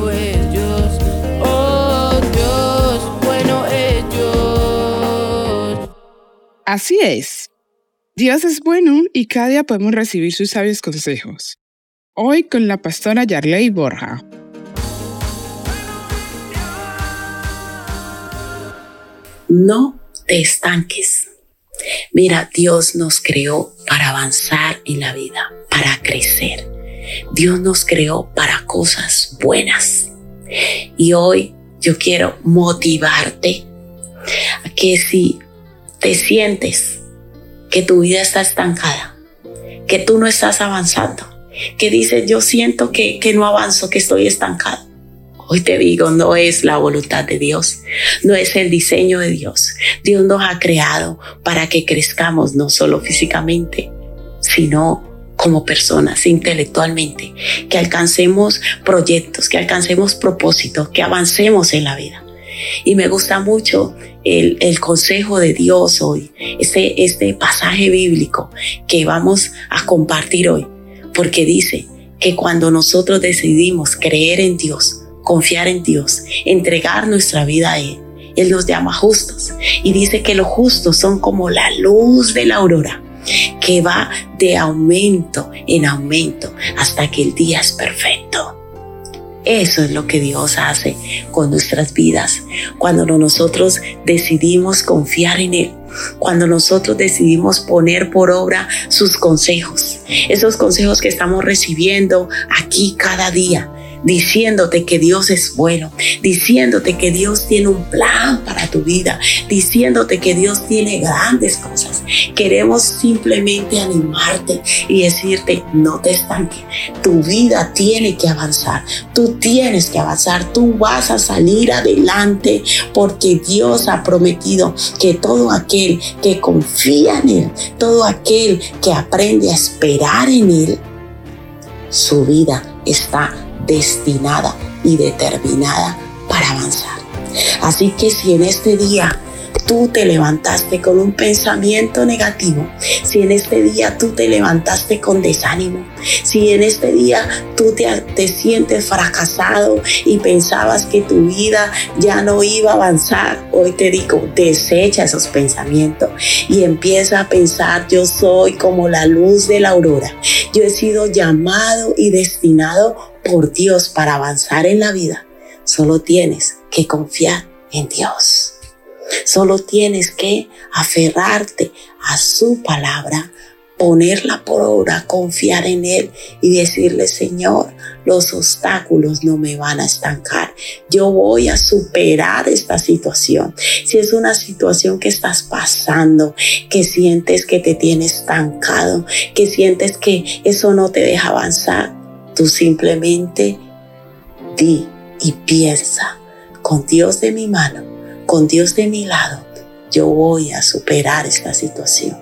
bueno es Dios. Oh Dios, bueno es Dios. Así es. Dios es bueno y cada día podemos recibir sus sabios consejos. Hoy con la pastora Yarley Borja. No te estanques. Mira, Dios nos creó para avanzar en la vida, para crecer. Dios nos creó para cosas buenas. Y hoy yo quiero motivarte a que si te sientes que tu vida está estancada, que tú no estás avanzando, que dices yo siento que, que no avanzo, que estoy estancado. Hoy te digo, no es la voluntad de Dios, no es el diseño de Dios. Dios nos ha creado para que crezcamos no solo físicamente, sino como personas intelectualmente, que alcancemos proyectos, que alcancemos propósitos, que avancemos en la vida. Y me gusta mucho el, consejo de Dios hoy, este, este pasaje bíblico que vamos a compartir hoy, porque dice que cuando nosotros decidimos creer en Dios, confiar en Dios, entregar nuestra vida a Él. Él nos llama justos y dice que los justos son como la luz de la aurora que va de aumento en aumento hasta que el día es perfecto. Eso es lo que Dios hace con nuestras vidas cuando nosotros decidimos confiar en Él, cuando nosotros decidimos poner por obra sus consejos, esos consejos que estamos recibiendo aquí cada día, diciéndote que Dios es bueno, diciéndote que Dios tiene un plan para tu vida, diciéndote que Dios tiene grandes cosas. Queremos simplemente animarte y decirte, no te estanques, tu vida tiene que avanzar, tú tienes que avanzar, tú vas a salir adelante porque Dios ha prometido que todo aquel que confía en Él, todo aquel que aprende a esperar en Él, su vida está destinada y determinada para avanzar. Así que si en este día tú te levantaste con un pensamiento negativo, si en este día tú te levantaste con desánimo, si en este día tú te, te, sientes fracasado y pensabas que tu vida ya no iba a avanzar, hoy te digo, desecha esos pensamientos y empieza a pensar, yo soy como la luz de la aurora, yo he sido llamado y destinado por Dios para avanzar en la vida. Solo tienes que confiar en Dios. Solo tienes que aferrarte a su palabra, ponerla por obra, confiar en Él y decirle, Señor, los obstáculos no me van a estancar. Yo voy a superar esta situación. Si es una situación que estás pasando, que sientes que te tiene estancado, que sientes que eso no te deja avanzar, tú simplemente di y piensa, con Dios de mi mano, con Dios de mi lado, yo voy a superar esta situación.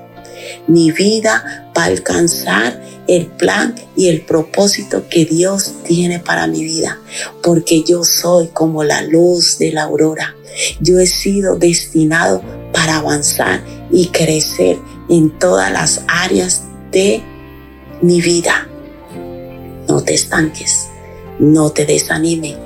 Mi vida va a alcanzar el plan y el propósito que Dios tiene para mi vida, porque yo soy como la luz de la aurora. Yo he sido destinado para avanzar y crecer en todas las áreas de mi vida. No te estanques, no te desanime,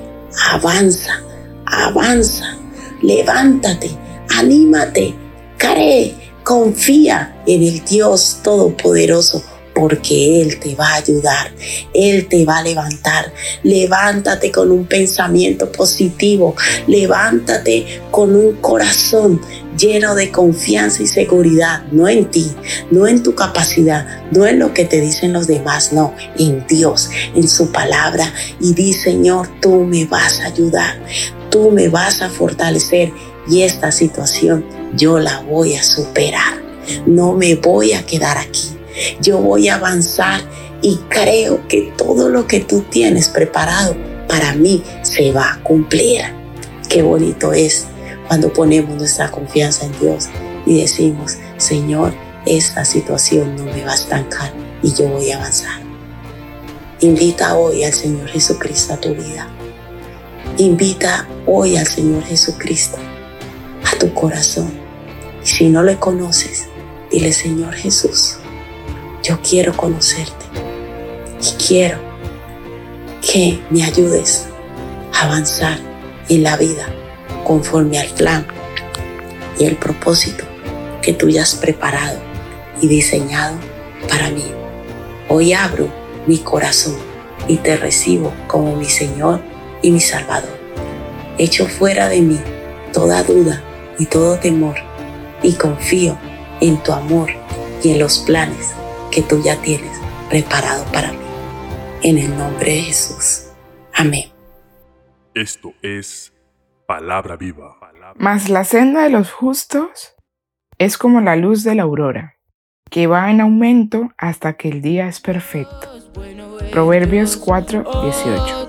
avanza, avanza levántate, anímate, cree, confía en el Dios Todopoderoso porque Él te va a ayudar, Él te va a levantar. Levántate con un pensamiento positivo, levántate con un corazón lleno de confianza y seguridad, no en ti, no en tu capacidad, no en lo que te dicen los demás, no, en Dios, en su palabra. Y di, Señor, tú me vas a ayudar, tú me vas a fortalecer y esta situación yo la voy a superar. No me voy a quedar aquí. Yo voy a avanzar y creo que todo lo que tú tienes preparado para mí se va a cumplir. Qué bonito es cuando ponemos nuestra confianza en Dios y decimos, Señor, esta situación no me va a estancar y yo voy a avanzar. Invita hoy al Señor Jesucristo a tu vida Invita hoy al Señor Jesucristo a tu corazón. Si no le conoces, dile Señor Jesús, yo quiero conocerte y quiero que me ayudes avanzar en la vida conforme al plan y el propósito que tú ya has preparado y diseñado para mí. Hoy abro mi corazón y te recibo como mi Señor y mi Salvador. Echo fuera de mí toda duda y todo temor y confío en tu amor y en los planes que tú ya tienes preparado para mí. En el nombre de Jesús. Amén. Esto es palabra viva. Mas la senda de los justos es como la luz de la aurora, que va en aumento hasta que el día es perfecto. Proverbios 4, 18.